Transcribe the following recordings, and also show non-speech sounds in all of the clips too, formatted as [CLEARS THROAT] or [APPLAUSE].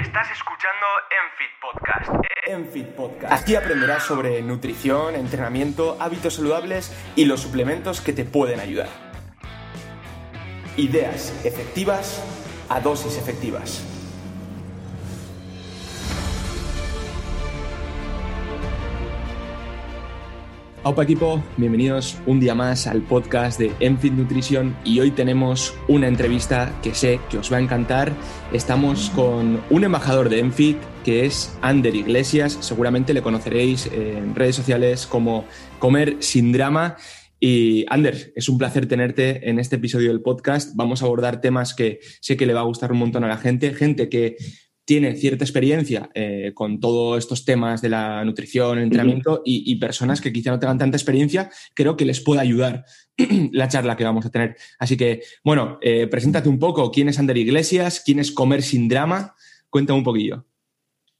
Estás escuchando Enfit Podcast. Enfit Podcast. Aquí aprenderás sobre nutrición, entrenamiento, hábitos saludables y los suplementos que te pueden ayudar. Ideas efectivas a dosis efectivas. Opa equipo, bienvenidos un día más al podcast de Enfit Nutrition y hoy tenemos una entrevista que sé que os va a encantar. Estamos con un embajador de Enfit que es Ander Iglesias, seguramente le conoceréis en redes sociales como Comer sin drama. Y Ander, es un placer tenerte en este episodio del podcast. Vamos a abordar temas que sé que le va a gustar un montón a la gente, gente que tiene cierta experiencia eh, con todos estos temas de la nutrición, entrenamiento y, personas que quizá no tengan tanta experiencia, creo que les puede ayudar [CLEARS THROAT] la charla que vamos a tener. Así que, bueno, eh, preséntate un poco. ¿Quién es Ander Iglesias? ¿Quién es Comer sin Drama? Cuéntame un poquillo.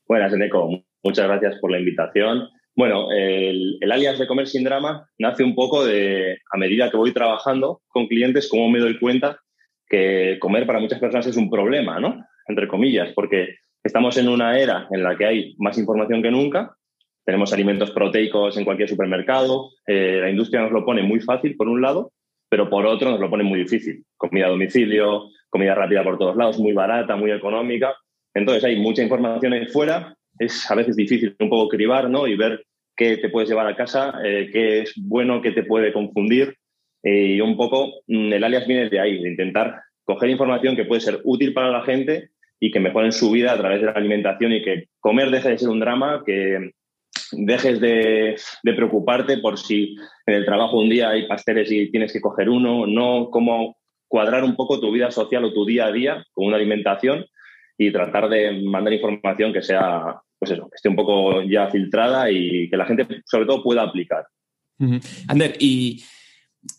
Buenas, Eneco. Muchas gracias por la invitación. Bueno, el, el, alias de Comer sin Drama nace un poco de, a medida que voy trabajando con clientes, cómo me doy cuenta que comer para muchas personas es un problema, ¿no? entre comillas, porque estamos en una era en la que hay más información que nunca, tenemos alimentos proteicos en cualquier supermercado, eh, la industria nos lo pone muy fácil por un lado, pero por otro nos lo pone muy difícil. Comida a domicilio, comida rápida por todos lados, muy barata, muy económica. Entonces hay mucha información ahí fuera, es a veces difícil un poco cribar ¿no? y ver qué te puedes llevar a casa, eh, qué es bueno, qué te puede confundir. Eh, y un poco mm, el alias viene de ahí, de intentar coger información que puede ser útil para la gente y que mejoren su vida a través de la alimentación y que comer deje de ser un drama, que dejes de, preocuparte por si en el trabajo un día hay pasteles y tienes que coger uno, no cómo cuadrar un poco tu vida social o tu día a día con una alimentación y tratar de mandar información que sea, pues eso, que esté un poco ya filtrada y que la gente sobre todo pueda aplicar. Ander, y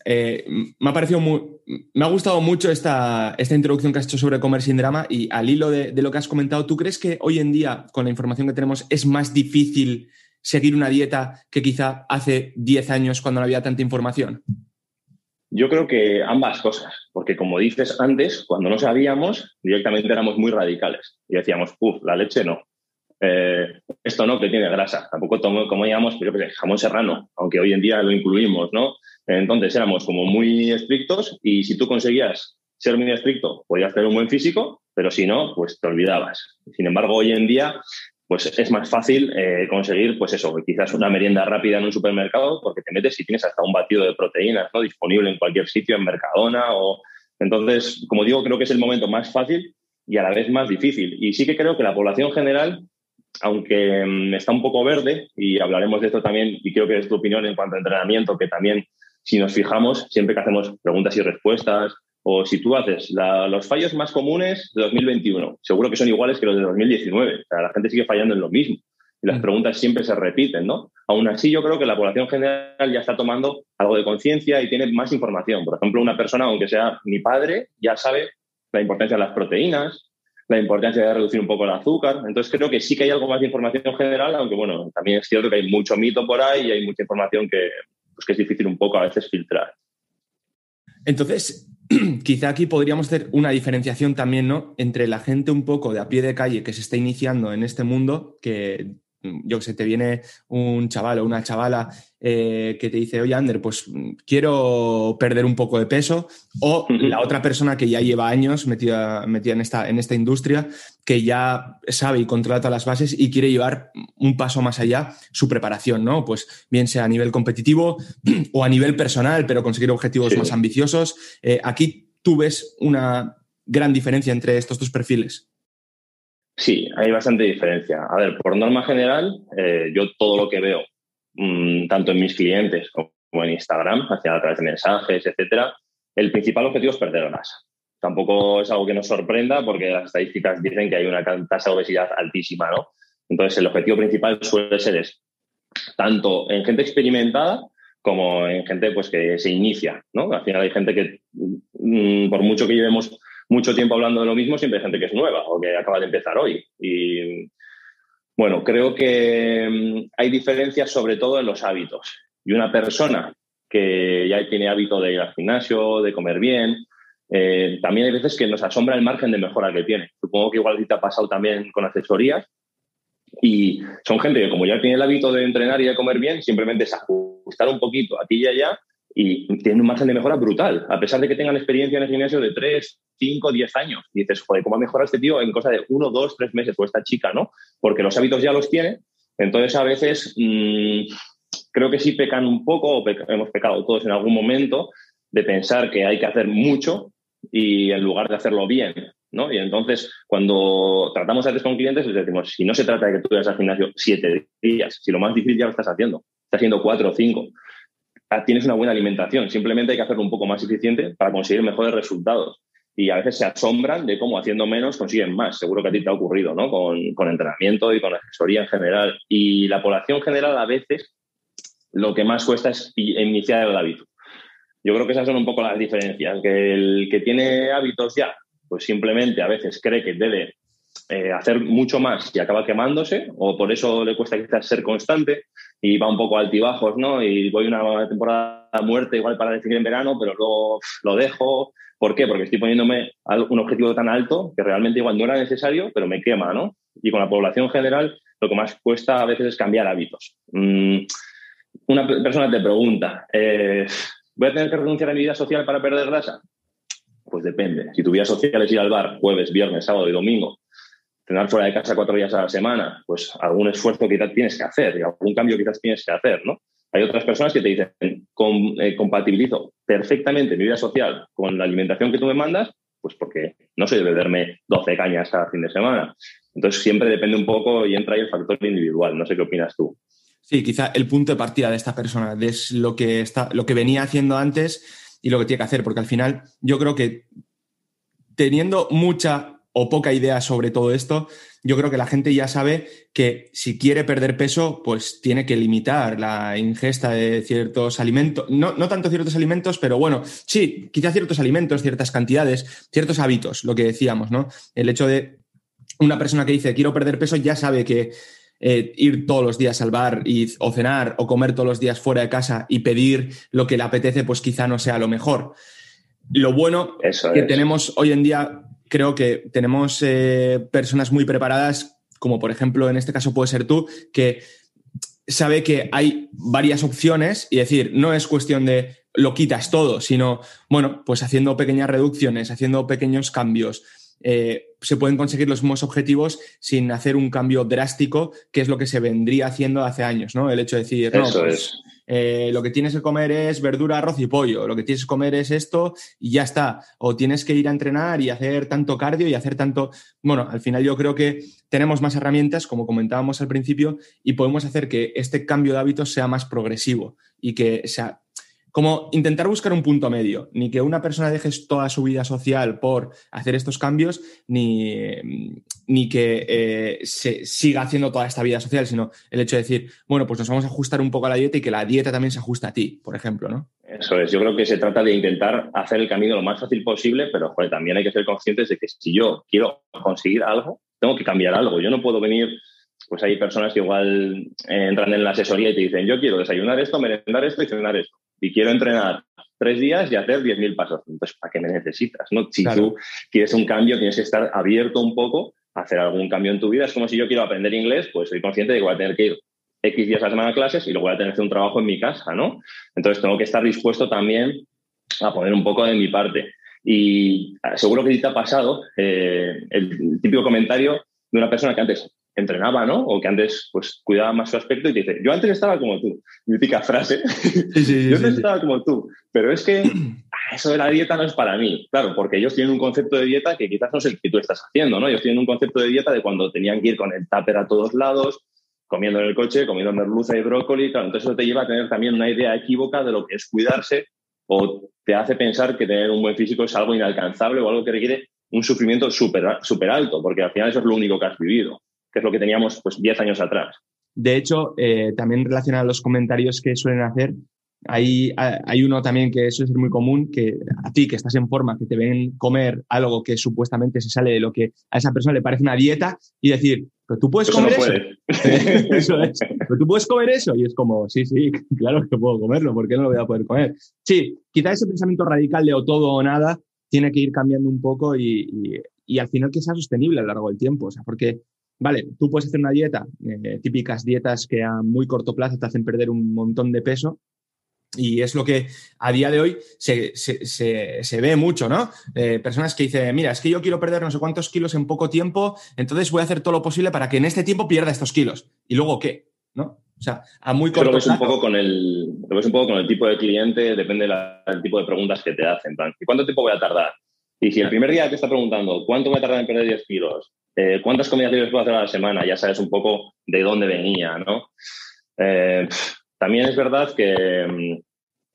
eh, me ha parecido me ha gustado mucho esta, esta, introducción que has hecho sobre comer sin drama y al hilo de, lo que has comentado, ¿tú crees que hoy en día, con la información que tenemos, es más difícil seguir una dieta que quizá hace 10 años cuando no había tanta información? Yo creo que ambas cosas, porque como dices antes, cuando no sabíamos, directamente éramos muy radicales y decíamos, uff, la leche no, eh, esto no, que tiene grasa. Tampoco comíamos, pero jamón serrano, aunque hoy en día lo incluimos, ¿no? Entonces éramos como muy estrictos y si tú conseguías ser muy estricto, podías tener un buen físico, pero si no, pues te olvidabas. Sin embargo, hoy en día, pues es más fácil eh, conseguir, pues eso, quizás una merienda rápida en un supermercado, porque te metes y tienes hasta un batido de proteínas, ¿no? Disponible en cualquier sitio, en Mercadona o... Entonces, como digo, creo que es el momento más fácil y a la vez más difícil. Y sí que creo que la población general, aunque mm, está un poco verde, y hablaremos de esto también, y creo que es tu opinión en cuanto a entrenamiento, que también si nos fijamos, siempre que hacemos preguntas y respuestas, o si tú haces los fallos más comunes de 2021, seguro que son iguales que los de 2019. O sea, la gente sigue fallando en lo mismo. Y las mm. preguntas siempre se repiten, ¿no? Aún así, yo creo que la población general ya está tomando algo de conciencia y tiene más información. Por ejemplo, una persona, aunque sea mi padre, ya sabe la importancia de las proteínas, la importancia de reducir un poco el azúcar. Entonces, creo que sí que hay algo más de información general, aunque bueno, también es cierto que hay mucho mito por ahí y hay mucha información que, pues que es difícil un poco a veces filtrar. Entonces, [CLEARS THROAT] quizá aquí podríamos hacer una diferenciación también, ¿no? Entre la gente un poco de a pie de calle que se está iniciando en este mundo, que yo que sé, te viene un chaval o una chavala eh, que te dice, oye, Ander, pues quiero perder un poco de peso, o la otra persona que ya lleva años metida, metida en, esta, en esta industria, que ya sabe y controla todas las bases y quiere llevar un paso más allá su preparación, ¿no? Pues bien sea a nivel competitivo [CLEARS THROAT] o a nivel personal, pero conseguir objetivos más ambiciosos. Eh, aquí tú ves una gran diferencia entre estos dos perfiles. Sí, hay bastante diferencia. A ver, por norma general, eh, yo todo lo que veo, mm, tanto en mis clientes como en Instagram, hacia a través de mensajes, etcétera, el principal objetivo es perder grasa. Tampoco es algo que nos sorprenda porque las estadísticas dicen que hay una tasa de obesidad altísima, ¿no? Entonces, el objetivo principal suele ser es tanto en gente experimentada como en gente pues, que se inicia, ¿no? Al final hay gente que, mm, por mucho que llevemos mucho tiempo hablando de lo mismo, siempre hay gente que es nueva o que acaba de empezar hoy. Y bueno, creo que mm, hay diferencias sobre todo en los hábitos. Y una persona que ya tiene hábito de ir al gimnasio, de comer bien, eh, también hay veces que nos asombra el margen de mejora que tiene. Supongo que igual te ha pasado también con asesorías. Y son gente que como ya tiene el hábito de entrenar y de comer bien, simplemente es ajustar un poquito aquí y allá y tienen un margen de mejora brutal, a pesar de que tengan experiencia en el gimnasio de 3, 5, 10 años. Dices, joder, ¿cómo ha mejorado este tío en cosa de 1, 2, 3 meses o esta chica, no? Porque los hábitos ya los tiene. Entonces, a veces mmm, creo que sí pecan un poco, o hemos pecado todos en algún momento, de pensar que hay que hacer mucho y en lugar de hacerlo bien. ¿no? Y entonces, cuando tratamos a veces con clientes, les decimos, si no se trata de que tú vayas al gimnasio siete días, si lo más difícil ya lo estás haciendo, estás haciendo cuatro o cinco, ah, tienes una buena alimentación, simplemente hay que hacerlo un poco más eficiente para conseguir mejores resultados. Y a veces se asombran de cómo haciendo menos consiguen más. Seguro que a ti te ha ocurrido, ¿no? Con, con entrenamiento y con asesoría en general. Y la población general a veces lo que más cuesta es iniciar el hábito. Yo creo que esas son un poco las diferencias, que el que tiene hábitos ya, pues simplemente a veces cree que debe eh, hacer mucho más y acaba quemándose, o por eso le cuesta quizás ser constante y va un poco altibajos, ¿no? Y voy una temporada a muerte igual para definir en verano, pero luego lo dejo. ¿Por qué? Porque estoy poniéndome un objetivo tan alto que realmente igual no era necesario, pero me quema, ¿no? Y con la población general lo que más cuesta a veces es cambiar hábitos. Mm, una persona te pregunta, eh, ¿voy a tener que renunciar a mi vida social para perder grasa? Pues depende. Si tu vida social es ir al bar jueves, viernes, sábado y domingo, tener fuera de casa cuatro días a la semana, pues algún esfuerzo quizás tienes que hacer y algún cambio quizás tienes que hacer, ¿no? Hay otras personas que te dicen, eh, compatibilizo perfectamente mi vida social con la alimentación que tú me mandas, pues porque no soy de beberme 12 cañas cada fin de semana. Entonces siempre depende un poco y entra ahí el factor individual. No sé qué opinas tú. Sí, quizá el punto de partida de esta persona, es lo que, está, lo que venía haciendo antes y lo que tiene que hacer, porque al final yo creo que teniendo mucha o poca idea sobre todo esto, yo creo que la gente ya sabe que si quiere perder peso, pues tiene que limitar la ingesta de ciertos alimentos, no, no tanto ciertos alimentos, pero bueno, sí, quizá ciertos alimentos, ciertas cantidades, ciertos hábitos, lo que decíamos, ¿no? El hecho de una persona que dice quiero perder peso ya sabe que eh, ir todos los días al bar y, o cenar o comer todos los días fuera de casa y pedir lo que le apetece, pues quizá no sea lo mejor. Lo bueno que tenemos hoy en día, creo que tenemos eh, personas muy preparadas, como por ejemplo en este caso puede ser tú, que sabe que hay varias opciones y decir, no es cuestión de lo quitas todo, sino, bueno, pues haciendo pequeñas reducciones, haciendo pequeños cambios, eh, se pueden conseguir los mismos objetivos sin hacer un cambio drástico, que es lo que se vendría haciendo hace años, ¿no? El hecho de decir, no, pues, eh, lo que tienes que comer es verdura, arroz y pollo, lo que tienes que comer es esto y ya está. O tienes que ir a entrenar y hacer tanto cardio y hacer tanto. Bueno, al final yo creo que tenemos más herramientas, como comentábamos al principio, y podemos hacer que este cambio de hábitos sea más progresivo y que sea como intentar buscar un punto medio, ni que una persona deje toda su vida social por hacer estos cambios, ni, ni que eh, se siga haciendo toda esta vida social, sino el hecho de decir, bueno, pues nos vamos a ajustar un poco a la dieta y que la dieta también se ajuste a ti, por ejemplo, ¿no? Eso es, yo creo que se trata de intentar hacer el camino lo más fácil posible, pero también hay que ser conscientes de que si yo quiero conseguir algo, tengo que cambiar algo. Yo no puedo venir pues hay personas que igual entran en la asesoría y te dicen, yo quiero desayunar esto, merendar esto y cenar esto y quiero entrenar tres días y hacer 10.000 pasos. Entonces, ¿para qué me necesitas? ¿no? Si tú quieres un cambio, tienes que estar abierto un poco a hacer algún cambio en tu vida. Es como si yo quiero aprender inglés, pues soy consciente de que voy a tener que ir X días a la semana a clases y luego voy a tener que hacer un trabajo en mi casa, ¿no? Entonces, tengo que estar dispuesto también a poner un poco de mi parte. Y ah, seguro que te ha pasado eh, el típico comentario de una persona que antes entrenaba, ¿no? O que antes pues cuidaba más su aspecto y te dice, yo antes estaba como tú. Mítica frase. [LAUGHS] yo antes estaba como tú. Pero es que [CLEARS THROAT] ah, eso de la dieta no es para mí. Claro, porque ellos tienen un concepto de dieta que quizás no es el que tú estás haciendo, ¿no? Ellos tienen un concepto de dieta de cuando tenían que ir con el tupper a todos lados, comiendo en el coche, comiendo merluza y brócoli. Claro, entonces eso te lleva a tener también una idea equívoca de lo que es cuidarse o te hace pensar que tener un buen físico es algo inalcanzable o algo que requiere un sufrimiento súper super alto, porque al final eso es lo único que has vivido que es lo que teníamos pues 10 años atrás. De hecho, eh, también relacionado a los comentarios que suelen hacer, hay, hay uno también que eso es muy común, que a ti que estás en forma, que te ven comer algo que supuestamente se sale de lo que a esa persona le parece una dieta y decir, pero tú puedes comer eso. [LAUGHS] eso es. Pero tú puedes comer eso. Y es como, sí, sí, claro que puedo comerlo, ¿por qué no lo voy a poder comer? Sí, quizá ese pensamiento radical de o todo o nada tiene que ir cambiando un poco y, al final que sea sostenible a lo largo del tiempo. O sea, porque, vale, tú puedes hacer una dieta, eh, típicas dietas que a muy corto plazo te hacen perder un montón de peso, y es lo que a día de hoy se, ve mucho, ¿no? Eh, personas que dicen, mira, es que yo quiero perder no sé cuántos kilos en poco tiempo, entonces voy a hacer todo lo posible para que en este tiempo pierda estos kilos. ¿Y luego qué? ¿No? O sea, a muy corto plazo. un poco con el, lo ves un poco con el tipo de cliente, depende del tipo de preguntas que te hacen. ¿Y cuánto tiempo voy a tardar? Y si el primer día te está preguntando, ¿cuánto voy a tardar en perder 10 kilos? Eh, ¿Cuántas comidas libres puedo hacer a la semana? Ya sabes un poco de dónde venía, ¿no? Eh, también es verdad que, mm,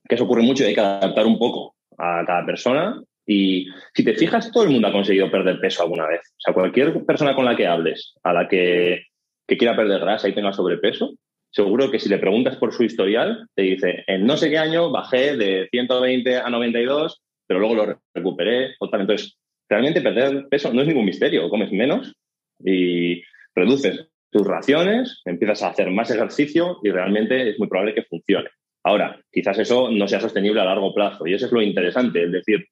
que eso ocurre mucho y hay que adaptar un poco a cada persona. Y si te fijas, todo el mundo ha conseguido perder peso alguna vez. O sea, cualquier persona con la que hables, a la que, que quiera perder grasa y tenga sobrepeso, seguro que si le preguntas por su historial, te dice, en no sé qué año bajé de 120 a 92, pero luego lo recuperé. Entonces, realmente perder peso no es ningún misterio. Comes menos y reduces tus raciones, empiezas a hacer más ejercicio y realmente es muy probable que funcione. Ahora, quizás eso no sea sostenible a largo plazo y eso es lo interesante, es decir,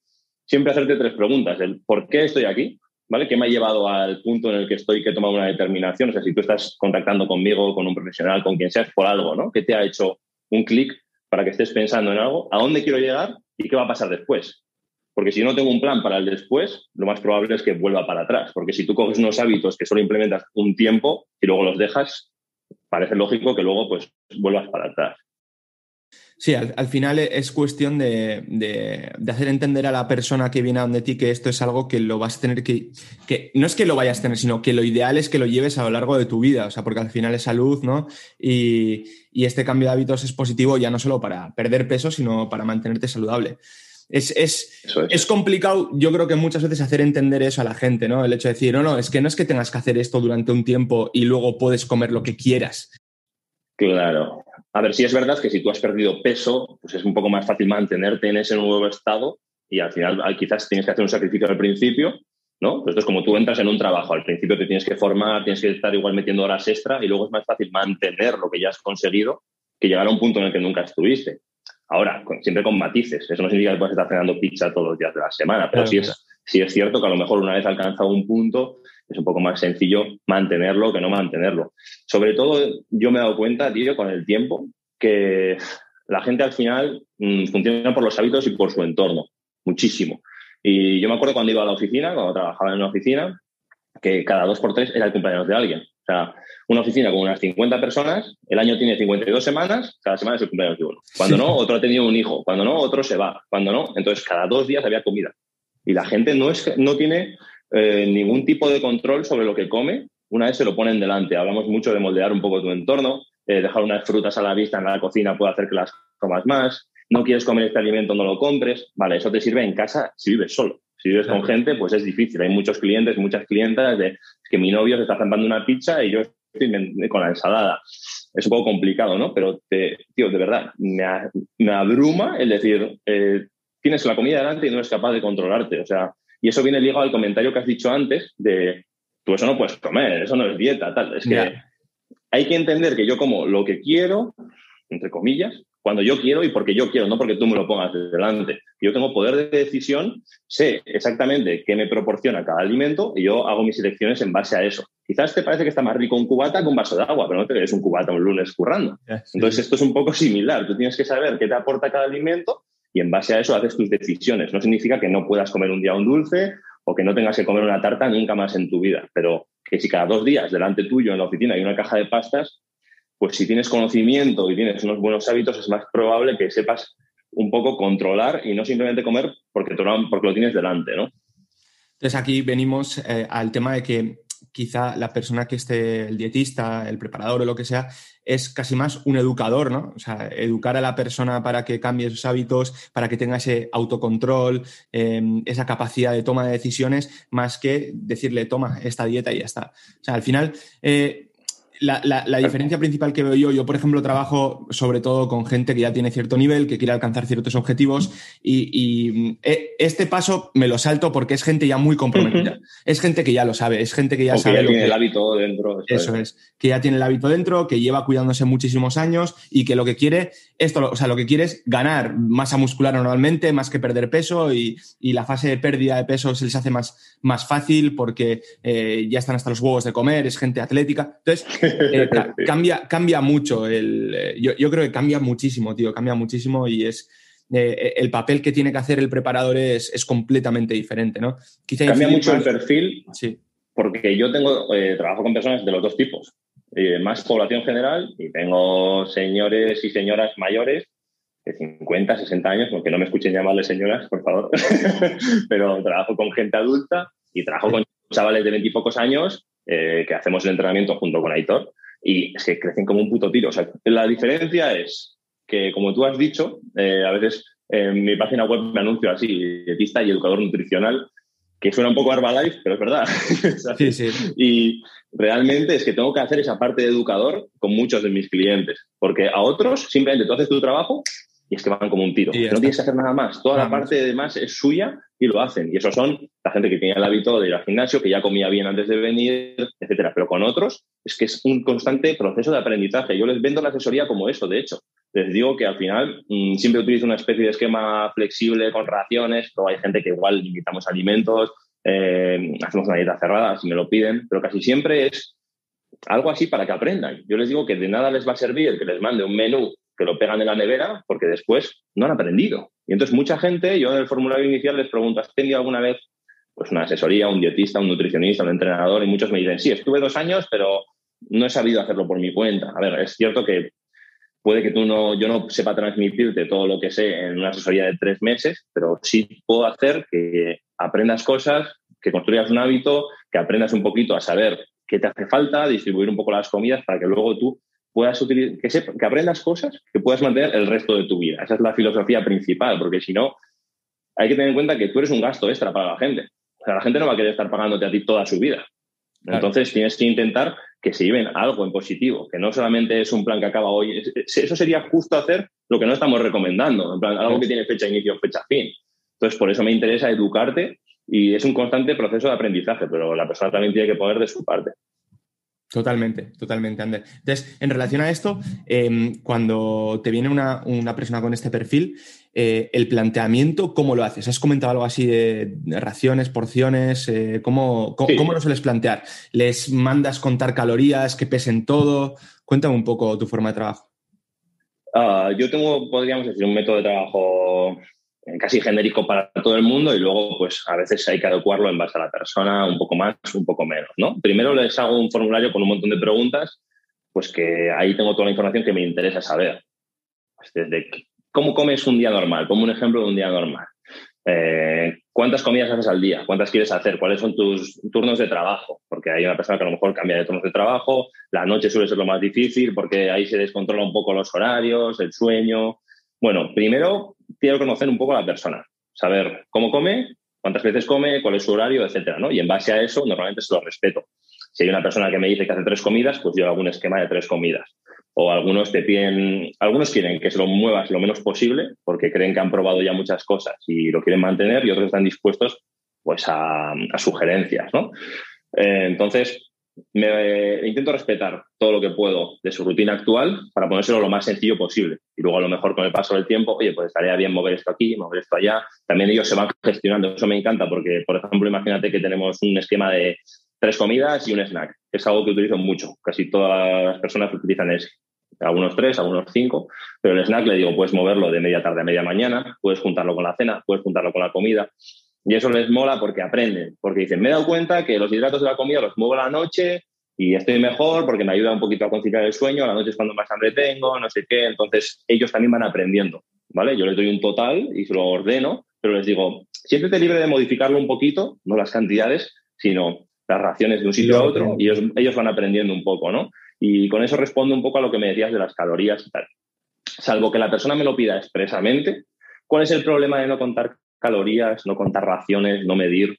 siempre hacerte tres preguntas, el por qué estoy aquí, ¿vale? ¿Qué me ha llevado al punto en el que estoy que he tomado una determinación? O sea, si tú estás contactando conmigo, con un profesional, con quien seas, por algo, ¿no? ¿Qué te ha hecho un clic para que estés pensando en algo? ¿A dónde quiero llegar y qué va a pasar después? Porque si no tengo un plan para el después, lo más probable es que vuelva para atrás. Porque si tú coges unos hábitos que solo implementas un tiempo y luego los dejas, parece lógico que luego pues vuelvas para atrás. Sí, al, final es cuestión de, hacer entender a la persona que viene a donde ti que esto es algo que lo vas a tener que, que, no es que lo vayas a tener, sino que lo ideal es que lo lleves a lo largo de tu vida, o sea, porque al final es salud, ¿no? Y, este cambio de hábitos es positivo ya no solo para perder peso, sino para mantenerte saludable. Es, es, complicado, yo creo que muchas veces hacer entender eso a la gente, ¿no? El hecho de decir, no, no, es que no es que tengas que hacer esto durante un tiempo y luego puedes comer lo que quieras. Claro, a ver, si es verdad que si tú has perdido peso, pues es un poco más fácil mantenerte en ese nuevo estado y al final quizás tienes que hacer un sacrificio al principio, ¿no? Pues esto es como tú entras en un trabajo, al principio te tienes que formar, tienes que estar igual metiendo horas extra y luego es más fácil mantener lo que ya has conseguido que llegar a un punto en el que nunca estuviste. Ahora, siempre con matices, eso no significa que puedas estar cenando pizza todos los días de la semana, pero sí, es, sí es cierto que a lo mejor una vez alcanzado un punto, es un poco más sencillo mantenerlo que no mantenerlo. Sobre todo, yo me he dado cuenta, tío, con el tiempo, que la gente al final mm, funciona por los hábitos y por su entorno, muchísimo. Y yo me acuerdo cuando iba a la oficina, cuando trabajaba en una oficina, que cada dos por tres era el cumpleaños de alguien. O sea, una oficina con unas 50 personas, el año tiene 52 semanas, cada semana es el cumpleaños de uno. Cuando no, otro ha tenido un hijo. Cuando no, otro se va. Cuando no, entonces cada dos días había comida. Y la gente no, es, no tiene eh, ningún tipo de control sobre lo que come una vez se lo ponen delante. Hablamos mucho de moldear un poco tu entorno, eh, dejar unas frutas a la vista en la cocina puede hacer que las comas más. No quieres comer este alimento, no lo compres. Vale, eso te sirve en casa si vives solo. Si vives con gente, pues es difícil. Hay muchos clientes, muchas clientas de que mi novio se está zampando una pizza y yo estoy con la ensalada. Es un poco complicado, ¿no? Pero, tío, de verdad, me, abruma el decir, eh, tienes la comida delante y no eres capaz de controlarte. O sea, y eso viene ligado al comentario que has dicho antes de, tú eso no puedes comer, eso no es dieta, tal. Es que hay que entender que yo como lo que quiero, entre comillas, cuando yo quiero y porque yo quiero, no porque tú me lo pongas delante. Yo tengo poder de decisión, sé exactamente qué me proporciona cada alimento y yo hago mis elecciones en base a eso. Quizás te parece que está más rico un cubata que un vaso de agua, pero no te ves un cubata un lunes currando. Entonces esto es un poco similar. Tú tienes que saber qué te aporta cada alimento y en base a eso haces tus decisiones. No significa que no puedas comer un día un dulce o que no tengas que comer una tarta nunca más en tu vida, pero que si cada dos días delante tuyo en la oficina hay una caja de pastas, pues si tienes conocimiento y tienes unos buenos hábitos, es más probable que sepas un poco controlar y no simplemente comer porque, lo tienes delante, ¿no? Entonces aquí venimos eh, al tema de que quizá la persona que esté, el dietista, el preparador o lo que sea, es casi más un educador, ¿no? O sea, educar a la persona para que cambie sus hábitos, para que tenga ese autocontrol, em, esa capacidad de toma de decisiones, más que decirle, toma esta dieta y ya está. O sea, al final, eh, la, diferencia principal que veo yo, yo por ejemplo trabajo sobre todo con gente que ya tiene cierto nivel, que quiere alcanzar ciertos objetivos y, eh, este paso me lo salto porque es gente ya muy comprometida. Es gente que ya lo sabe, es gente que ya sabe. Que tiene el hábito dentro. Eso es. que ya tiene el hábito dentro, que lleva cuidándose muchísimos años y que lo que quiere, esto, o sea, lo que quiere es ganar masa muscular normalmente, más que perder peso y, la fase de pérdida de peso se les hace más, más fácil porque eh, ya están hasta los huevos de comer, es gente atlética. Entonces, [LAUGHS] [LAUGHS] eh, cambia, cambia mucho. El, eh, yo, creo que cambia muchísimo, tío, cambia muchísimo y es. Eh, el papel que tiene que hacer el preparador es, es completamente diferente, ¿no? cambia mucho el perfil, sí. porque yo tengo trabajo con personas de los dos tipos, más población general y tengo señores y señoras mayores de 50, 60 años, aunque no me escuchen llamarles señoras, por favor, [LAUGHS] pero trabajo con gente adulta y trabajo con chavales de 20 y pocos años que hacemos el entrenamiento junto con Aitor y es que crecen como un puto tiro. O sea, la diferencia es que, como tú has dicho, eh, a veces en mi página web me anuncio así, dietista y educador nutricional, que suena un poco Herbalife, pero es verdad. [LAUGHS] sí, sí. Y realmente es que tengo que hacer esa parte de educador con muchos de mis clientes, porque a otros simplemente tú haces tu trabajo y es que van como un tiro. no tienes que hacer nada más. Toda la parte de demás es suya y lo hacen. Y esos son la gente que tenía el hábito de ir al gimnasio, que ya comía bien antes de venir, etcétera. Pero con otros es que es un constante proceso de aprendizaje. Yo les vendo la asesoría como eso, de hecho. Les digo que al final mm, siempre utilizo una especie de esquema flexible con raciones, pero hay gente que igual limitamos alimentos, eh, hacemos una dieta cerrada si me lo piden, pero casi siempre es algo así para que aprendan. Yo les digo que de nada les va a servir que les mande un menú que lo pegan en la nevera porque después no han aprendido. Y entonces mucha gente, yo en el formulario inicial les pregunto, ¿has tenido alguna vez pues una asesoría, un dietista, un nutricionista, un entrenador? Y muchos me dicen, sí, estuve dos años, pero no he sabido hacerlo por mi cuenta. A ver, es cierto que puede que tú no, yo no sepa transmitirte todo lo que sé en una asesoría de tres meses, pero sí puedo hacer que aprendas cosas, que construyas un hábito, que aprendas un poquito a saber qué te hace falta, distribuir un poco las comidas para que luego tú puedas utilizar, que, que aprendas cosas que puedas mantener el resto de tu vida. Esa es la filosofía principal, porque si no, hay que tener en cuenta que tú eres un gasto extra para la gente. O sea, la gente no va a querer estar pagándote a ti toda su vida. Entonces tienes que intentar que se lleven algo en positivo, que no solamente es un plan que acaba hoy. Eso sería justo hacer lo que no estamos recomendando, en plan, algo que tiene fecha de inicio, fecha fin. Entonces, por eso me interesa educarte y es un constante proceso de aprendizaje, pero la persona también tiene que poner de su parte. Totalmente, totalmente, Ander. Entonces, en relación a esto, em, cuando te viene una, persona con este perfil, eh, el planteamiento, ¿cómo lo haces? ¿Has comentado algo así de, raciones, porciones? Eh, ¿cómo, cómo, lo sueles plantear? ¿Les mandas contar calorías, que pesen todo? Cuéntame un poco tu forma de trabajo. Ah, yo tengo, podríamos decir, un método de trabajo casi genérico para todo el mundo y luego pues a veces hay que adecuarlo en base a la persona, un poco más, un poco menos, ¿no? Primero les hago un formulario con un montón de preguntas, pues que ahí tengo toda la información que me interesa saber. Desde cómo comes un día normal, como un ejemplo de un día normal. Eh, ¿Cuántas comidas haces al día? ¿Cuántas quieres hacer? ¿Cuáles son tus turnos de trabajo? Porque hay una persona que a lo mejor cambia de turnos de trabajo, la noche suele ser lo más difícil porque ahí se descontrola un poco los horarios, el sueño. Bueno, primero quiero conocer un poco a la persona, saber cómo come, cuántas veces come, cuál es su horario, etcétera, ¿no? Y en base a eso, normalmente se lo respeto. Si hay una persona que me dice que hace tres comidas, pues yo hago un esquema de tres comidas. O algunos te piden, algunos quieren que se lo muevas lo menos posible porque creen que han probado ya muchas cosas y lo quieren mantener y otros están dispuestos pues a, sugerencias, ¿no? Eh, entonces, me intento respetar todo lo que puedo de su rutina actual para ponérselo lo más sencillo posible. Y luego a lo mejor con el paso del tiempo, oye, pues estaría bien mover esto aquí, mover esto allá. También ellos se van gestionando. Eso me encanta porque, por ejemplo, imagínate que tenemos un esquema de tres comidas y un snack. Es algo que utilizo mucho. Casi todas las personas utilizan ese. Algunos tres, algunos cinco. Pero el snack le digo, puedes moverlo de media tarde a media mañana, puedes juntarlo con la cena, puedes juntarlo con la comida. Y eso les mola porque aprenden, porque dicen, me he dado cuenta que los hidratos de la comida los muevo a la noche y estoy mejor porque me ayuda un poquito a conciliar el sueño, a la noche es cuando más hambre tengo, no sé qué, entonces ellos también van aprendiendo, ¿vale? Yo les doy un total y se lo ordeno, pero les digo, siéntete libre de modificarlo un poquito, no las cantidades, sino las raciones de un sitio a otro y ellos, ellos van aprendiendo un poco, ¿no? Y con eso respondo un poco a lo que me decías de las calorías y tal. Salvo que la persona me lo pida expresamente, ¿cuál es el problema de no contar calorías, no contar raciones, no medir.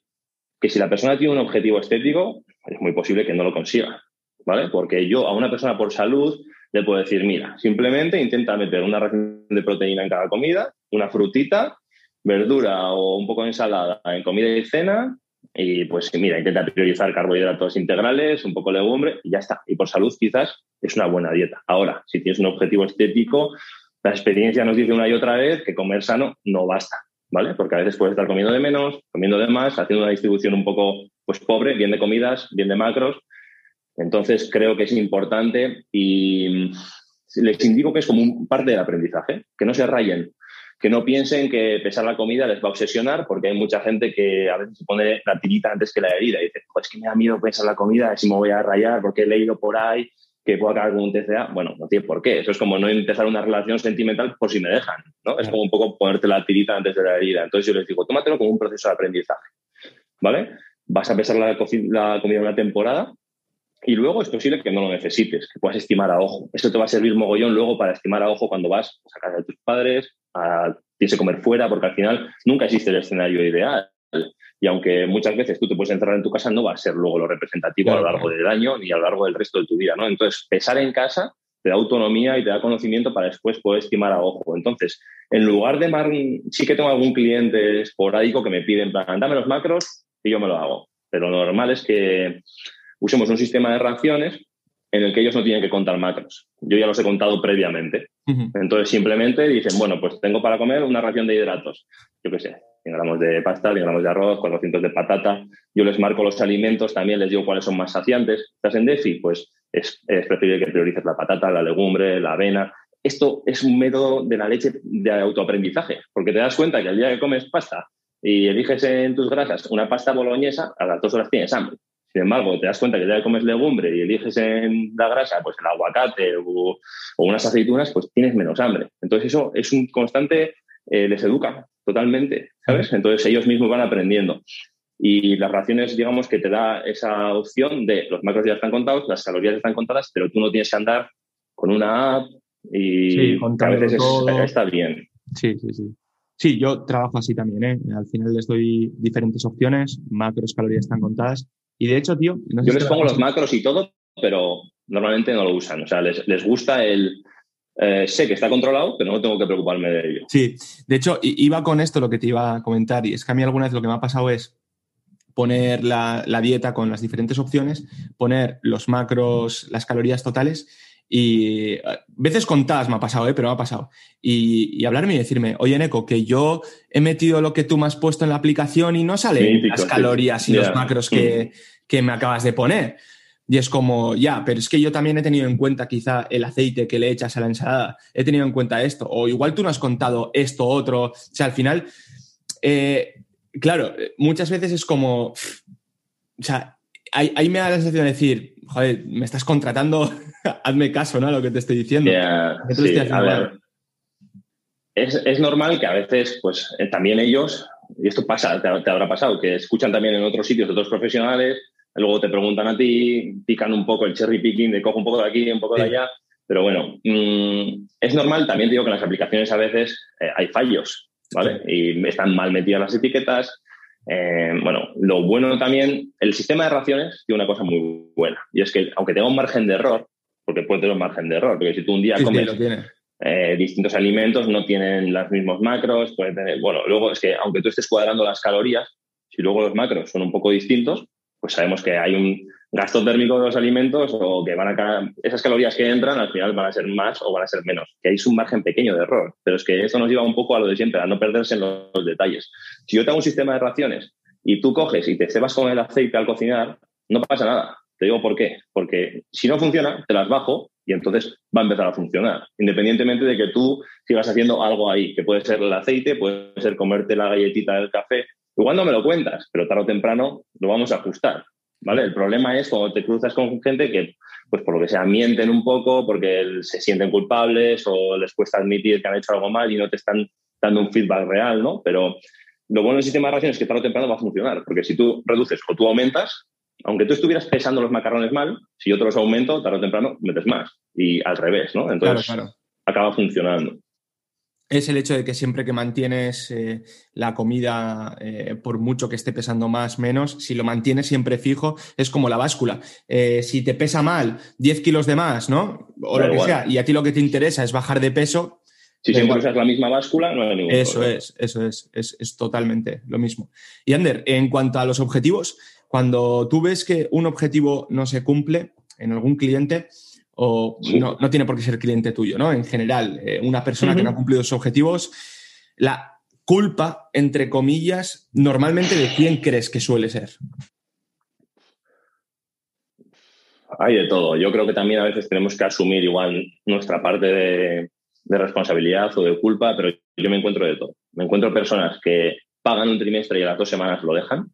Que si la persona tiene un objetivo estético, es muy posible que no lo consiga. ¿vale? Porque yo a una persona por salud le puedo decir, mira, simplemente intenta meter una ración de proteína en cada comida, una frutita, verdura o un poco de ensalada en comida y cena, y pues mira, intenta priorizar carbohidratos integrales, un poco de legumbre y ya está. Y por salud quizás es una buena dieta. Ahora, si tienes un objetivo estético, la experiencia nos dice una y otra vez que comer sano no basta, ¿vale? Porque a veces puedes estar comiendo de menos, comiendo de más, haciendo una distribución un poco pues pobre, bien de comidas, bien de macros. Entonces creo que es importante y les indico que es como un parte del aprendizaje, que no se rayen, que no piensen que pesar la comida les va a obsesionar, porque hay mucha gente que a veces se pone la tirita antes que la herida y dice, es que me da miedo pesar la comida, si me voy a rayar, porque he leído por ahí que puedo acabar con un TCA. Bueno, no tiene por qué. Eso es como no empezar una relación sentimental por si me dejan, ¿no? Es como un poco ponerte la tirita antes de la herida. Entonces yo les digo, tómatelo como un proceso de aprendizaje, ¿vale? Vas a pesar la, la comida una temporada, y luego es posible que no lo necesites, que puedas estimar a ojo. Eso te va a servir mogollón luego para estimar a ojo cuando vas a casa de tus padres, a, tienes que comer fuera, porque al final nunca existe el escenario ideal. Y aunque muchas veces tú te puedes encerrar en tu casa, no va a ser luego lo representativo a lo largo del año ni a lo largo del resto de tu vida. ¿no? Entonces, pesar en casa te da autonomía y te da conocimiento para después poder estimar a ojo. Entonces, en lugar de mar, sí que tengo algún cliente esporádico que me pide, en plan, dame los macros y yo me lo hago. Pero lo normal es que usemos un sistema de raciones en el que ellos no tienen que contar macros. Yo ya los he contado previamente. Entonces simplemente dicen, bueno, pues tengo para comer una ración de hidratos. Yo qué sé, 100 gramos de pasta, 100 gramos de arroz, 400 de patata. Yo les marco los alimentos, también les digo cuáles son más saciantes. ¿Estás en déficit? Pues es, preferible que priorices la patata, la legumbre, la avena. Esto es un método de la leche de autoaprendizaje, porque te das cuenta que el día que comes pasta y eliges en tus grasas una pasta boloñesa, a las dos horas tienes hambre. Sin embargo, te das cuenta que ya comes legumbre y eliges en la grasa pues el aguacate o, unas aceitunas, pues tienes menos hambre. Entonces eso es un constante, eh, les educa totalmente, ¿sabes? Entonces ellos mismos van aprendiendo. Y las raciones, digamos, que te da esa opción de los macros ya están contados, las calorías están contadas, pero tú no tienes que andar con una app y a veces está bien. Sí, sí, sí. Sí, yo trabajo así también, ¿eh? Al final les doy diferentes opciones, macros, calorías están contadas y de hecho, tío... Yo les pongo los macros y todo, pero normalmente no lo usan. O sea, les, gusta el... Eh, sé que está controlado, pero no tengo que preocuparme de ello. Sí, de hecho, iba con esto lo que te iba a comentar, y es que a mí alguna vez lo que me ha pasado es poner la, dieta con las diferentes opciones, poner los macros, las calorías totales y eh, veces contadas me ha pasado, ¿eh? pero me ha pasado. Y, hablarme y decirme, oye, Neko, que yo he metido lo que tú me has puesto en la aplicación y no salen las calorías y los macros que, mm que me acabas de poner. Y es como, ya, pero es que yo también he tenido en cuenta quizá el aceite que le echas a la ensalada, he tenido en cuenta esto, o igual tú no has contado esto, otro. O sea, al final, eh, claro, muchas veces es como, o sea, ahí, me da la sensación de decir, joder, me estás contratando, [LAUGHS] hazme caso, ¿no? A lo que te estoy diciendo. es, normal que a veces, pues eh, también ellos, y esto pasa, te, habrá pasado, que escuchan también en otros sitios de otros profesionales, luego te preguntan a ti, pican un poco el cherry picking, de cojo un poco de aquí, un poco de allá. Pero bueno, mm, es normal, también digo que en las aplicaciones a veces eh, hay fallos, ¿vale? Y están mal metidas las etiquetas. Eh, bueno, lo bueno también, el sistema de raciones tiene una cosa muy buena, y es que aunque tenga un margen de error, porque puede tener un margen de error, porque si tú un día comes eh, distintos alimentos no tienen los mismos macros, puede tener, bueno, luego es que aunque tú estés cuadrando las calorías, si luego los macros son un poco distintos, pues sabemos que hay un gasto térmico de los alimentos o que van a esas calorías que entran al final van a ser más o van a ser menos, que hay un margen pequeño de error, pero es que esto nos lleva un poco a lo de siempre, a no perderse en los, detalles. Si yo tengo un sistema de raciones y tú coges y te cebas con el aceite al cocinar, no pasa nada. Te digo por qué. Porque si no funciona, te las bajo y entonces va a empezar a funcionar, independientemente de que tú sigas haciendo algo ahí, que puede ser el aceite, puede ser comerte la galletita del café. Igual no me lo cuentas, pero tarde o temprano lo vamos a ajustar. ¿vale? El problema es cuando te cruzas con gente que, pues por lo que sea, mienten un poco porque se sienten culpables o les cuesta admitir que han hecho algo mal y no te están dando un feedback real, ¿no? Pero lo bueno del sistema de raciones es que tarde o temprano va a funcionar, porque si tú reduces o tú aumentas, aunque tú estuvieras pesando los macarrones mal, si yo te los aumento, tarde o temprano metes más. Y al revés, ¿no? Entonces acaba funcionando. Es el hecho de que siempre que mantienes eh, la comida, eh, por mucho que esté pesando más, menos, si lo mantienes siempre fijo, es como la báscula. Eh, si te pesa mal 10 kilos de más, ¿no? O lo que sea, y a ti lo que te interesa es bajar de peso. Si siempre usas la misma báscula, no hay ningún Eso es, eso es, es, es totalmente lo mismo. Y Ander, en cuanto a los objetivos, cuando tú ves que un objetivo no se cumple en algún cliente, o no, no, tiene por qué ser cliente tuyo, ¿no? En general, eh, una persona que no ha cumplido sus objetivos, la culpa, entre comillas, normalmente de quién crees que suele ser. Hay de todo. Yo creo que también a veces tenemos que asumir igual nuestra parte de, de responsabilidad o de culpa, pero yo me encuentro de todo. Me encuentro personas que pagan un trimestre y a las dos semanas lo dejan.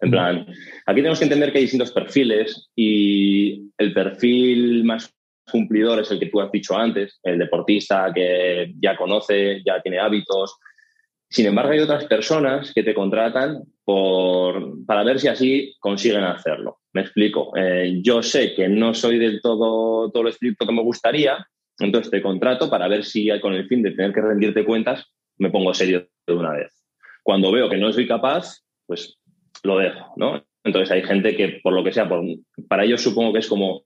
En plan, aquí tenemos que entender que hay distintos perfiles y el perfil más cumplidor es el que tú has dicho antes, el deportista que ya conoce, ya tiene hábitos. Sin embargo, hay otras personas que te contratan por, para ver si así consiguen hacerlo. Me explico. Eh, yo sé que no soy del todo, todo lo estricto que me gustaría, entonces te contrato para ver si con el fin de tener que rendirte cuentas me pongo serio de una vez. Cuando veo que no soy capaz, pues lo dejo, ¿no? Entonces hay gente que, por lo que sea, para ellos supongo que es como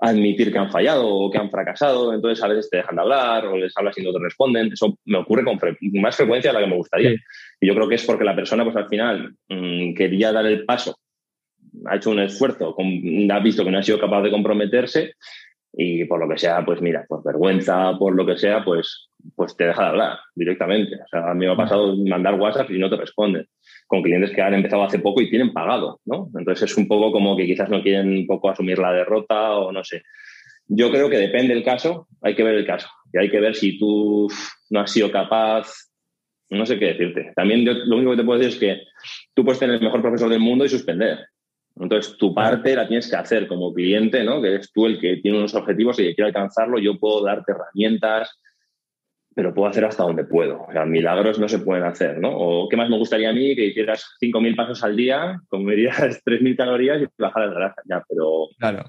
admitir que han fallado o que han fracasado, entonces a veces te dejan de hablar o les hablas y no te responden. Eso me ocurre con más frecuencia de la que me gustaría. Y yo creo que es porque la persona, pues al final, mm, quería dar el paso, ha hecho un esfuerzo, ha visto que no ha sido capaz de comprometerse y por lo que sea, pues mira, por vergüenza, por lo que sea, pues, pues te deja de hablar directamente. O sea, a mí me ha pasado mandar WhatsApp y no te responden con clientes que han empezado hace poco y tienen pagado, ¿no? Entonces es un poco como que quizás no quieren un poco asumir la derrota o no sé. Yo creo que depende del caso, hay que ver el caso y hay que ver si tú no has sido capaz, no sé qué decirte. También lo único que te puedo decir es que tú puedes tener el mejor profesor del mundo y suspender. Entonces, tu parte la tienes que hacer como cliente, ¿no? Que eres tú el que tiene unos objetivos y que quiere alcanzarlo. Yo puedo darte herramientas, pero puedo hacer hasta donde puedo. O sea, milagros no se pueden hacer, ¿no? O qué más me gustaría a mí que hicieras 5.000 pasos al día, comerías 3.000 [LAUGHS] calorías y bajaras grasa, ya, pero claro.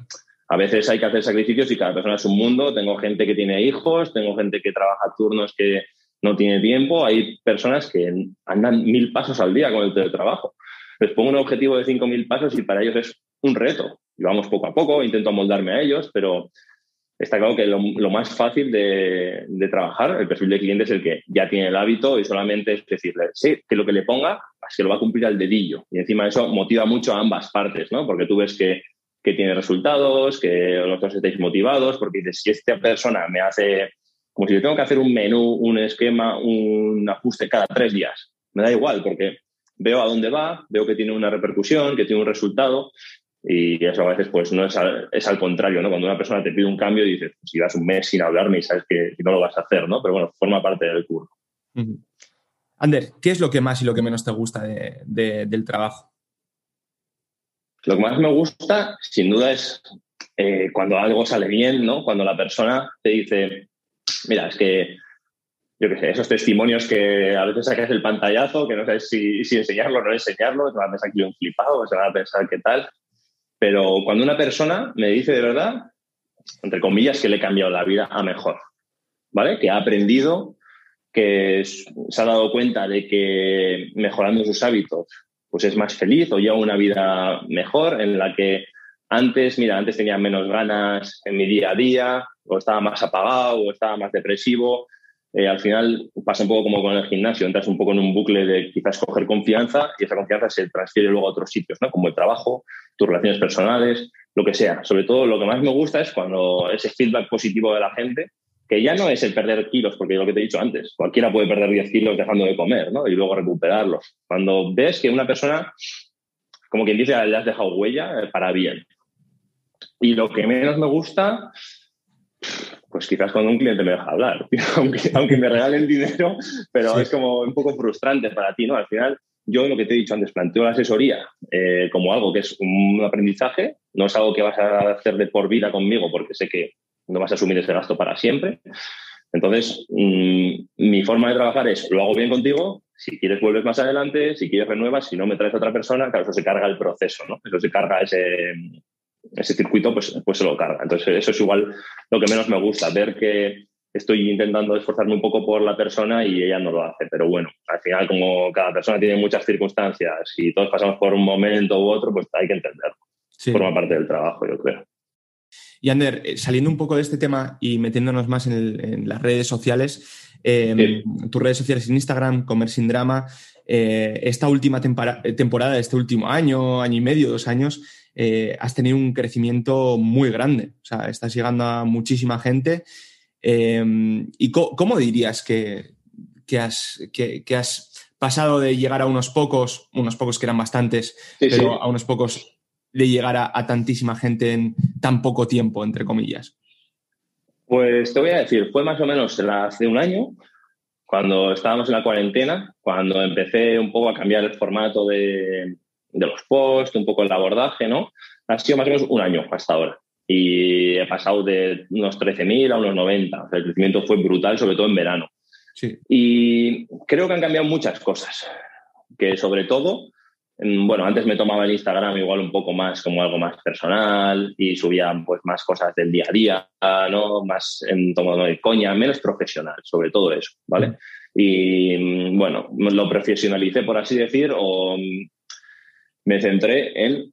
a veces hay que hacer sacrificios y cada persona es un mundo. Tengo gente que tiene hijos, tengo gente que trabaja turnos que no tiene tiempo, hay personas que andan mil pasos al día con el teletrabajo. Les pongo un objetivo de 5.000 pasos y para ellos es un reto. Y vamos poco a poco, intento moldarme a ellos, pero está claro que lo, más fácil de, trabajar, el perfil de cliente es el que ya tiene el hábito y solamente es decirle, sí, que lo que le ponga, es que lo va a cumplir al dedillo. Y encima eso motiva mucho a ambas partes, ¿no? Porque tú ves que, tiene resultados, que los dos estáis motivados, porque dices, si esta persona me hace, como si le tengo que hacer un menú, un esquema, un ajuste cada tres días, me da igual, porque veo a dónde va, veo que tiene una repercusión, que tiene un resultado y eso a veces pues no es al, es al contrario, ¿no? Cuando una persona te pide un cambio y dices, pues, si vas un mes sin hablarme y sabes que, no lo vas a hacer, ¿no? Pero bueno, forma parte del curso. Ander, ¿qué es lo que más y lo que menos te gusta del trabajo? Lo que más me gusta, sin duda, es eh, cuando algo sale bien, ¿no? Cuando la persona te dice, mira, es que, yo qué sé, esos testimonios que a veces sacas el pantallazo, que no sabes si, si enseñarlo o no enseñarlo, se van a pensar que yo un flipado, se van a pensar qué tal. Pero cuando una persona me dice de verdad, entre comillas, que le he cambiado la vida a mejor, ¿vale? Que ha aprendido, que se ha dado cuenta de que mejorando sus hábitos, pues es más feliz o lleva una vida mejor en la que antes, mira, antes tenía menos ganas en mi día a día, o estaba más apagado, o estaba más depresivo. Eh, al final pasa un poco como con el gimnasio, entras un poco en un bucle de quizás coger confianza y esa confianza se transfiere luego a otros sitios, ¿no? como el trabajo, tus relaciones personales, lo que sea. Sobre todo lo que más me gusta es cuando ese feedback positivo de la gente, que ya no es el perder kilos, porque lo que te he dicho antes, cualquiera puede perder 10 kilos dejando de comer ¿no? y luego recuperarlos. Cuando ves que una persona, como quien dice, le has dejado huella eh, para bien. Y lo que menos me gusta, pues quizás cuando un cliente me deja hablar, [LAUGHS] aunque, aunque me regalen dinero, pero es como un poco frustrante para ti, ¿no? Al final yo lo que te he dicho antes, planteo la asesoría eh, como algo que es un aprendizaje, no es algo que vas a hacer de por vida conmigo porque sé que no vas a asumir ese gasto para siempre. Entonces, mm, mi forma de trabajar es, lo hago bien contigo, si quieres vuelves más adelante, si quieres renuevas, si no me traes a otra persona, claro, eso se carga el proceso, ¿no? Eso se carga ese, ese circuito, pues, pues se lo carga. Entonces, eso es igual lo que menos me gusta, ver que estoy intentando esforzarme un poco por la persona y ella no lo hace. Pero bueno, al final, como cada persona tiene muchas circunstancias y todos pasamos por un momento u otro, pues hay que entenderlo. Forma parte del trabajo, yo creo. Y Ander, eh, saliendo un poco de este tema y metiéndonos más en, las redes sociales, em, tus redes sociales en Instagram, Comer sin Drama, eh, esta última temporada, este último año, año y medio, dos años, eh, has tenido un crecimiento muy grande. O sea, estás llegando a muchísima gente. Em, ¿Y cómo dirías que, has, que, has pasado de llegar a unos pocos, unos pocos que eran bastantes, pero a unos pocos de llegar a, tantísima gente en tan poco tiempo, entre comillas? Pues te voy a decir, fue más o menos hace un año, cuando estábamos en la cuarentena, cuando empecé un poco a cambiar el formato de, los posts, un poco el abordaje, ¿no? Ha sido más o menos un año hasta ahora. Y he pasado de unos 13.000 a unos 90. el crecimiento fue brutal, sobre todo en verano. Sí. Y creo que han cambiado muchas cosas. Que sobre todo bueno, antes me tomaba el Instagram igual un poco más como algo más personal y subía pues más cosas del día a día, ¿no? Más en tono de coña, menos profesional, sobre todo eso, ¿vale? Y mm, bueno, lo profesionalicé, por así decir, o mm, me centré en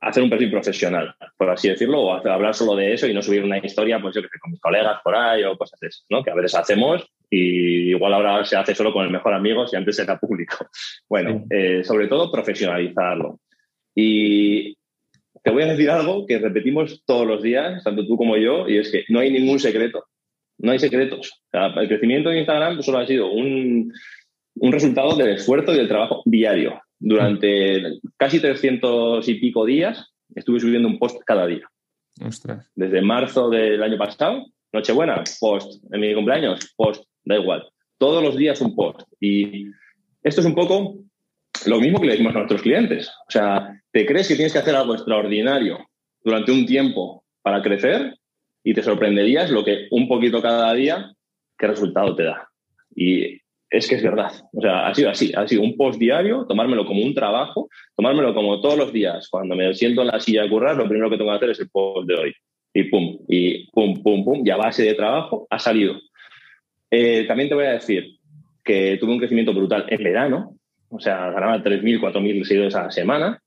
hacer un perfil profesional, por así decirlo, o hablar solo de eso y no subir una historia, pues yo que sé, con mis colegas por ahí o cosas de eso, ¿no? Que a veces hacemos y igual ahora se hace solo con el mejor amigo si antes era público. [LAUGHS] Bueno, eh, sobre todo profesionalizarlo. Y te voy a decir algo que repetimos todos los días, tanto tú como yo, y es que no hay ningún secreto. No hay secretos. el crecimiento de Instagram solo ha sido un, un resultado del esfuerzo y del trabajo diario. Durante casi 300 y pico días estuve subiendo un post cada día. Ostras. Desde marzo del año pasado, Nochebuena, post. En mi cumpleaños, post. Da igual. Todos los días un post. Y esto es un poco lo mismo que le decimos a nuestros clientes. O sea, te crees que tienes que hacer algo extraordinario durante un tiempo para crecer y te sorprenderías lo que un poquito cada día, qué resultado te da. Y es que es verdad. O sea, ha sido así. Ha sido un post diario, tomármelo como un trabajo, tomármelo como todos los días. Cuando me siento en la silla a currar, lo primero que tengo que hacer es el post de hoy. Y pum, y pum, pum, pum. Y a base de trabajo ha salido. Eh, también te voy a decir que tuve un crecimiento brutal en verano. O sea, ganaba 3.000, 4.000 seguidores a la semana.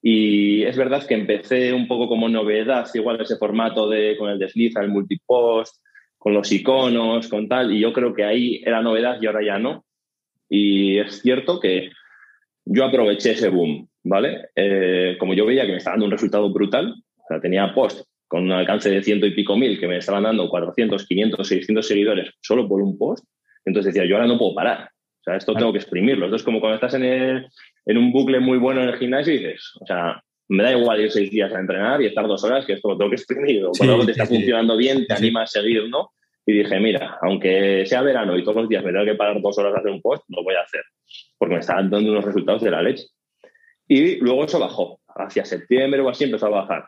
Y es verdad que empecé un poco como novedad, igual ese formato de con el desliza, el multipost, con los iconos, con tal, y yo creo que ahí era novedad y ahora ya no. Y es cierto que yo aproveché ese boom, ¿vale? Eh, como yo veía que me estaba dando un resultado brutal, o sea, tenía post con un alcance de ciento y pico mil que me estaban dando 400, 500, 600 seguidores solo por un post, entonces decía, yo ahora no puedo parar. O sea, esto tengo que exprimirlo. Esto es como cuando estás en, en un bucle muy bueno en el gimnasio y dices, o sea, me da igual ir seis días a entrenar y estar dos horas, que esto lo tengo que exprimir. cuando algo te está funcionando bien, te anima a seguir, ¿no? Y dije, mira, aunque sea verano y todos los días me tengo que parar dos horas a hacer un post, lo voy a hacer, porque me están dando unos resultados de la leche. Y luego eso bajó. Hacia septiembre o así empezó a bajar.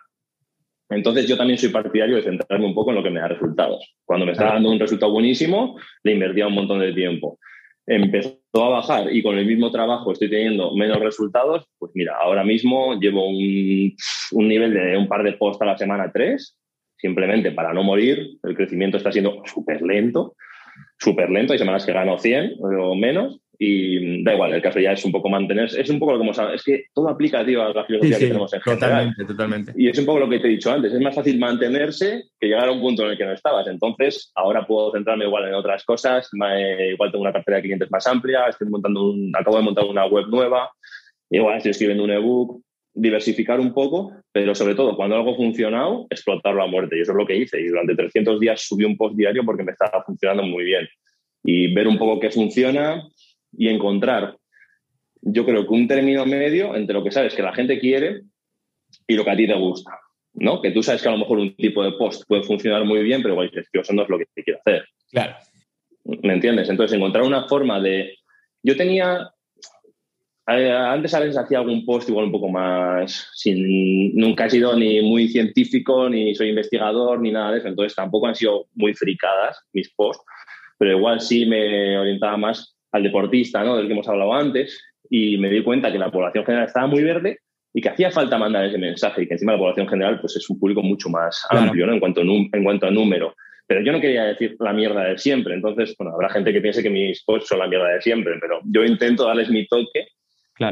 Entonces yo también soy partidario de centrarme un poco en lo que me da resultados. Cuando me está dando un resultado buenísimo, le invertía un montón de tiempo empezó a bajar y con el mismo trabajo estoy teniendo menos resultados, pues mira, ahora mismo llevo un, nivel de un par de posts a la semana, tres, simplemente para no morir. El crecimiento está siendo súper lento, súper lento. Hay semanas que gano 100 o menos y da igual, el caso ya es un poco mantenerse, es un poco lo que es que todo aplica, tío, a la filosofía que tenemos en totalmente, general. Totalmente, Y es un poco lo que te he dicho antes, es más fácil mantenerse que llegar a un punto en el que no estabas. Entonces, ahora puedo centrarme igual en otras cosas, igual tengo una cartera de clientes más amplia, estoy montando un, acabo de montar una web nueva, igual estoy escribiendo un ebook, diversificar un poco, pero sobre todo cuando algo ha funcionado, explotarlo a muerte. Y eso es lo que hice. Y durante 300 días subí un post diario porque me estaba funcionando muy bien. Y ver un poco qué funciona, y encontrar, yo creo que un término medio entre lo que sabes que la gente quiere y lo que a ti te gusta. ¿no? Que tú sabes que a lo mejor un tipo de post puede funcionar muy bien, pero igual dices, eso no es lo que quiero hacer. Claro. ¿Me entiendes? Entonces, encontrar una forma de. Yo tenía. Antes a veces hacía algún post igual un poco más. Sin, nunca he sido ni muy científico, ni soy investigador, ni nada de eso. Entonces, tampoco han sido muy fricadas mis posts, pero igual sí me orientaba más al deportista, ¿no? Del que hemos hablado antes, y me di cuenta que la población general estaba muy verde y que hacía falta mandar ese mensaje y que encima la población general pues es un público mucho más amplio, ¿no? En cuanto, en cuanto a número. Pero yo no quería decir la mierda de siempre. Entonces, bueno, habrá gente que piense que mis posts son la mierda de siempre, pero yo intento darles mi toque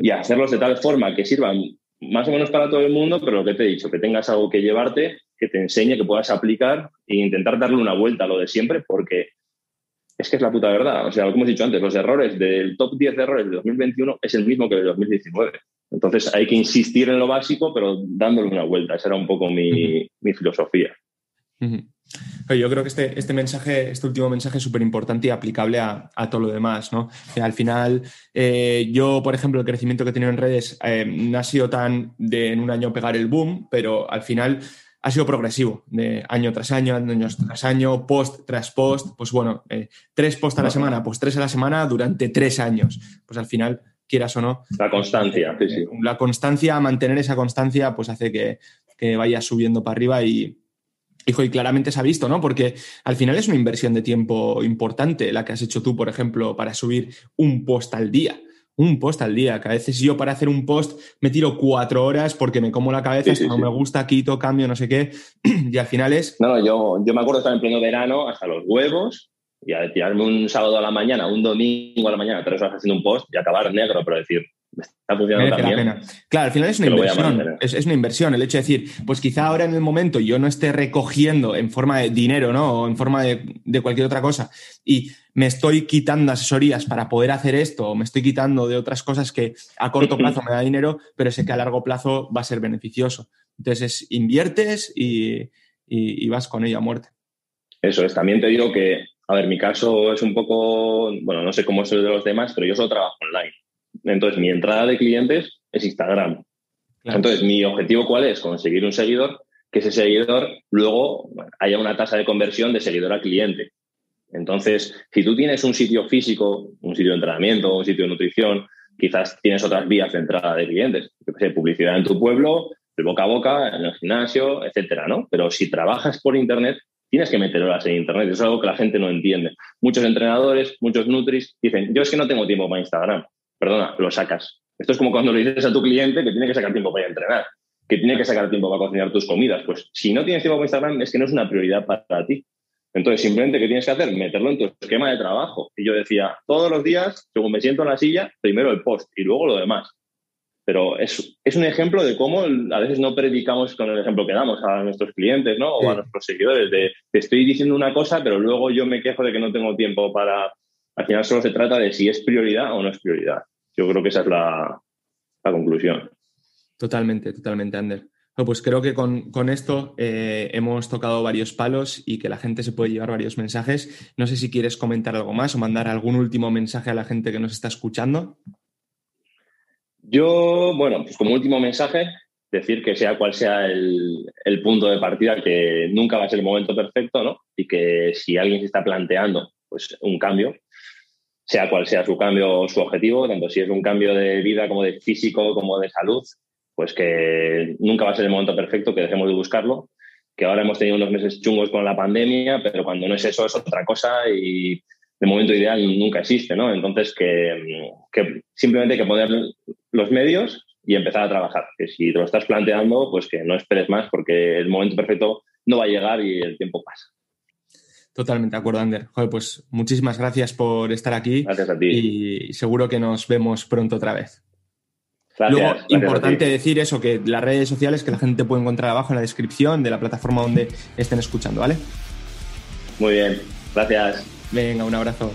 y hacerlos de tal forma que sirvan más o menos para todo el mundo, pero lo que te he dicho, que tengas algo que llevarte, que te enseñe, que puedas aplicar e intentar darle una vuelta a lo de siempre, porque es que es la puta verdad. O sea, como hemos dicho antes, los errores del top 10 de errores de 2021 es el mismo que el de 2019. Entonces hay que insistir en lo básico, pero dándole una vuelta. Esa era un poco mi, filosofía. Yo creo que este, este mensaje, este último mensaje es súper importante y aplicable a, todo lo demás, ¿no? al final, eh, yo, por ejemplo, el crecimiento que he tenido en redes eh, no ha sido tan de en un año pegar el boom, pero al final ha sido progresivo, de año tras año, año tras año, post tras post, pues bueno, eh, tres posts a la semana, pues tres a la semana durante tres años. Pues al final, quieras o no. La constancia, sí, sí. La constancia, mantener esa constancia, pues hace que, que vayas subiendo para arriba y, Hijo, y claramente se ha visto, ¿no? Porque al final es una inversión de tiempo importante la que has hecho tú, por ejemplo, para subir un post al día un post al día, que a veces yo para hacer un post me tiro cuatro horas porque me como la cabeza, no me gusta, quito, cambio, no sé qué, [CLEARS THROAT] y al final es... No, no, yo, yo me acuerdo estar en pleno verano hasta los huevos y a tirarme un sábado a la mañana, un domingo a la mañana, tres horas haciendo un post y acabar negro, pero decir, está funcionando también. Claro, al final es una inversión. Es, una inversión. El hecho de decir, pues quizá ahora en el momento yo no esté recogiendo en forma de dinero, ¿no? O en forma de, de cualquier otra cosa. Y me estoy quitando asesorías para poder hacer esto, o me estoy quitando de otras cosas que a corto [LAUGHS] plazo me da dinero, pero sé que a largo plazo va a ser beneficioso. Entonces, inviertes y, vas con ello a muerte. Eso es. También te digo que, a ver, mi caso es un poco, bueno, no sé cómo es el de los demás, pero yo solo trabajo online. Entonces, mi entrada de clientes es Instagram. Entonces, mi objetivo cuál es? Conseguir un seguidor, que ese seguidor luego haya una tasa de conversión de seguidor a cliente. Entonces, si tú tienes un sitio físico, un sitio de entrenamiento, un sitio de nutrición, quizás tienes otras vías de entrada de clientes. Yo publicidad en tu pueblo, de boca a boca, en el gimnasio, etcétera, ¿no? Pero si trabajas por Internet, tienes que meter horas en Internet. Eso es algo que la gente no entiende. Muchos entrenadores, muchos nutris dicen, yo es que no tengo tiempo para Instagram. Perdona, lo sacas. Esto es como cuando le dices a tu cliente que tiene que sacar tiempo para entrenar, que tiene que sacar tiempo para cocinar tus comidas. Pues si no tienes tiempo para Instagram, es que no es una prioridad para ti. Entonces, simplemente, ¿qué tienes que hacer? Meterlo en tu esquema de trabajo. Y yo decía, todos los días, según me siento en la silla, primero el post y luego lo demás. Pero es, es un ejemplo de cómo a veces no predicamos con el ejemplo que damos a nuestros clientes ¿no? o a nuestros seguidores. De te estoy diciendo una cosa, pero luego yo me quejo de que no tengo tiempo para. Al final solo se trata de si es prioridad o no es prioridad. Yo creo que esa es la, la conclusión. Totalmente, totalmente, Ander pues creo que con, esto eh, hemos tocado varios palos y que la gente se puede llevar varios mensajes. No sé si quieres comentar algo más o mandar algún último mensaje a la gente que nos está escuchando. Yo, bueno, pues como último mensaje, decir que sea cual sea el, el, punto de partida, que nunca va a ser el momento perfecto, ¿no? Y que si alguien se está planteando pues, un cambio, sea cual sea su cambio o su objetivo, tanto si es un cambio de vida como de físico, como de salud, pues que nunca va a ser el momento perfecto, que dejemos de buscarlo, que ahora hemos tenido unos meses chungos con la pandemia, pero cuando no es eso es otra cosa y el momento ideal nunca existe, ¿no? Entonces que, simplemente que poner los medios y empezar a trabajar. Que si te lo estás planteando, pues que no esperes más porque el momento perfecto no va a llegar y el tiempo pasa. Totalmente de acuerdo, Ander. Joder, pues muchísimas gracias por estar aquí. Gracias a ti. Y seguro que nos vemos pronto otra vez. Luego, importante decir eso, que las redes sociales que la gente puede encontrar abajo en la descripción de la plataforma donde estén escuchando, ¿vale? Muy bien, gracias. Venga, un abrazo.